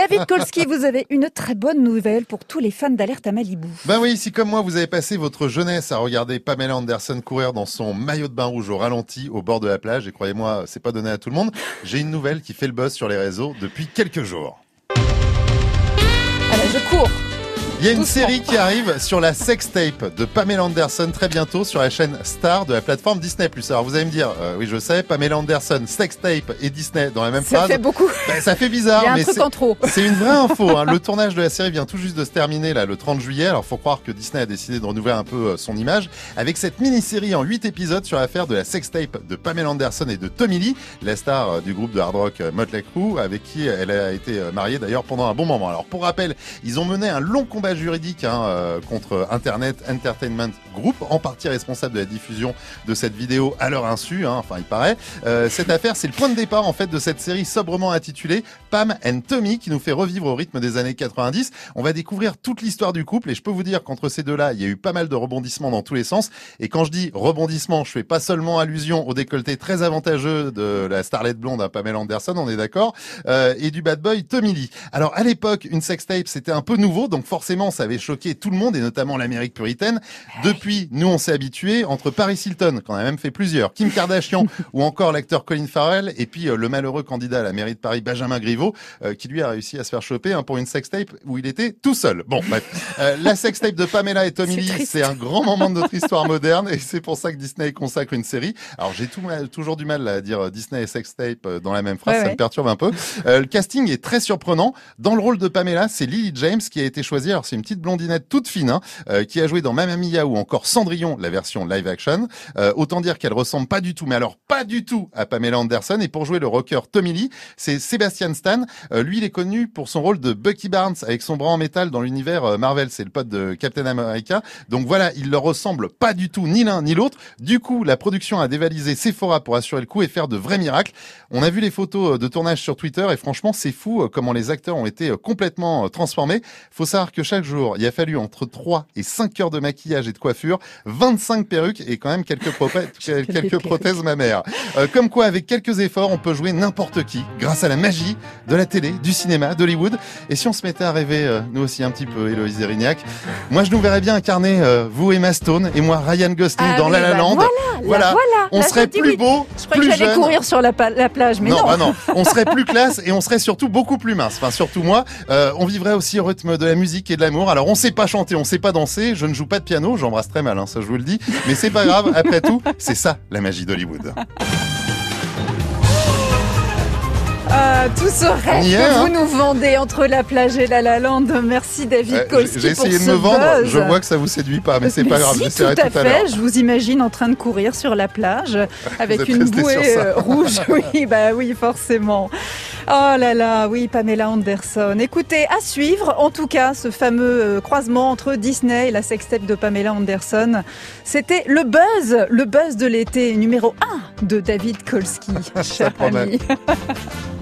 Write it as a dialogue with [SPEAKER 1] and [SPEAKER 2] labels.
[SPEAKER 1] David Kolski, vous avez une très bonne nouvelle pour tous les fans d'Alerte à Malibu.
[SPEAKER 2] Ben oui, si comme moi vous avez passé votre jeunesse à regarder Pamela Anderson courir dans son maillot de bain rouge au ralenti au bord de la plage, et croyez-moi, c'est pas donné à tout le monde, j'ai une nouvelle qui fait le buzz sur les réseaux depuis quelques jours.
[SPEAKER 1] Allez, je cours
[SPEAKER 2] il y a une série qui arrive sur la sextape de Pamela Anderson très bientôt sur la chaîne Star de la plateforme Disney+. Alors vous allez me dire, euh, oui je sais, Pamela Anderson, sextape et Disney dans la même phrase.
[SPEAKER 1] Ça fait beaucoup.
[SPEAKER 2] Ben, ça fait bizarre,
[SPEAKER 1] Il y a un
[SPEAKER 2] mais
[SPEAKER 1] truc en trop.
[SPEAKER 2] c'est une vraie info. Hein. Le tournage de la série vient tout juste de se terminer là le 30 juillet. Alors faut croire que Disney a décidé de renouveler un peu euh, son image avec cette mini-série en 8 épisodes sur l'affaire de la sextape de Pamela Anderson et de Tommy Lee, la star euh, du groupe de hard rock Motley Crue, avec qui elle a été mariée d'ailleurs pendant un bon moment. Alors pour rappel, ils ont mené un long combat juridique. Hein, euh, contre Internet Entertainment Group, en partie responsable de la diffusion de cette vidéo à leur insu, hein, enfin il paraît. Euh, cette affaire, c'est le point de départ en fait de cette série sobrement intitulée Pam and Tommy, qui nous fait revivre au rythme des années 90. On va découvrir toute l'histoire du couple et je peux vous dire qu'entre ces deux-là, il y a eu pas mal de rebondissements dans tous les sens. Et quand je dis rebondissement, je fais pas seulement allusion au décolleté très avantageux de la starlette blonde à Pamela Anderson, on est d'accord, euh, et du bad boy Tommy Lee. Alors à l'époque, une sextape c'était un peu nouveau, donc forcément ça avait choqué tout le monde et notamment l'Amérique puritaine. Depuis, nous on s'est habitué entre Paris Hilton, qu'on a même fait plusieurs, Kim Kardashian ou encore l'acteur Colin Farrell et puis euh, le malheureux candidat à la mairie de Paris Benjamin Griveaux euh, qui lui a réussi à se faire choper hein, pour une sextape où il était tout seul. Bon, bref. Euh, la sextape de Pamela et Tommy Lee, c'est un grand moment de notre histoire moderne et c'est pour ça que Disney consacre une série. Alors j'ai toujours du mal à dire Disney et sextape dans la même phrase, ça me perturbe un peu. le casting est très surprenant. Dans le rôle de Pamela, c'est Lily James qui a été choisie. Alors c'est une petite blondinette toute fine Hein, euh, qui a joué dans Mamma Mia ou encore Cendrillon, la version live action. Euh, autant dire qu'elle ressemble pas du tout, mais alors pas du tout à Pamela Anderson. Et pour jouer le rocker Tommy Lee, c'est Sebastian Stan. Euh, lui, il est connu pour son rôle de Bucky Barnes avec son bras en métal dans l'univers Marvel. C'est le pote de Captain America. Donc voilà, il leur ressemble pas du tout ni l'un ni l'autre. Du coup, la production a dévalisé Sephora pour assurer le coup et faire de vrais miracles. On a vu les photos de tournage sur Twitter et franchement, c'est fou comment les acteurs ont été complètement transformés. Faut savoir jour, il a fallu entre 3 et 5 heures de maquillage et de coiffure, 25 perruques et quand même quelques, quelques prothèses mammaires. Euh, comme quoi, avec quelques efforts, on peut jouer n'importe qui grâce à la magie de la télé, du cinéma, d'Hollywood. Et si on se mettait à rêver, euh, nous aussi un petit peu, Héloïse Erignac, moi je nous verrais bien incarner euh, vous Emma Stone et moi Ryan Gosling
[SPEAKER 1] ah
[SPEAKER 2] dans La La
[SPEAKER 1] bah
[SPEAKER 2] Land.
[SPEAKER 1] Voilà,
[SPEAKER 2] on serait plus beau,
[SPEAKER 1] je
[SPEAKER 2] plus
[SPEAKER 1] que j'allais courir sur la, plage, mais non.
[SPEAKER 2] Non, bah non. on serait plus classe et on serait surtout beaucoup plus mince. Enfin, surtout moi. on vivrait aussi au rythme de la musique et de l'amour. Alors, on sait pas chanter, on sait pas danser je ne joue pas de piano, j'embrasse très mal, hein, ça je vous le dis. Mais c'est pas grave, après tout, c'est ça la magie d'Hollywood.
[SPEAKER 1] Ah, tout ce rêve que
[SPEAKER 2] hein.
[SPEAKER 1] vous nous vendez entre la plage et la La Land. Merci David euh, J'ai
[SPEAKER 2] essayé
[SPEAKER 1] de
[SPEAKER 2] me vendre. Je vois que ça vous séduit pas, mais c'est pas grave.
[SPEAKER 1] Tout à, fait. Je vous imagine en train de courir sur la plage avec une bouée euh, rouge. Oui, bah oui, forcément. Oh là là, oui, Pamela Anderson. Écoutez, à suivre, en tout cas, ce fameux euh, croisement entre Disney et la sextape de Pamela Anderson. C'était le buzz, le buzz de l'été numéro 1 de David Kolski, cher ami.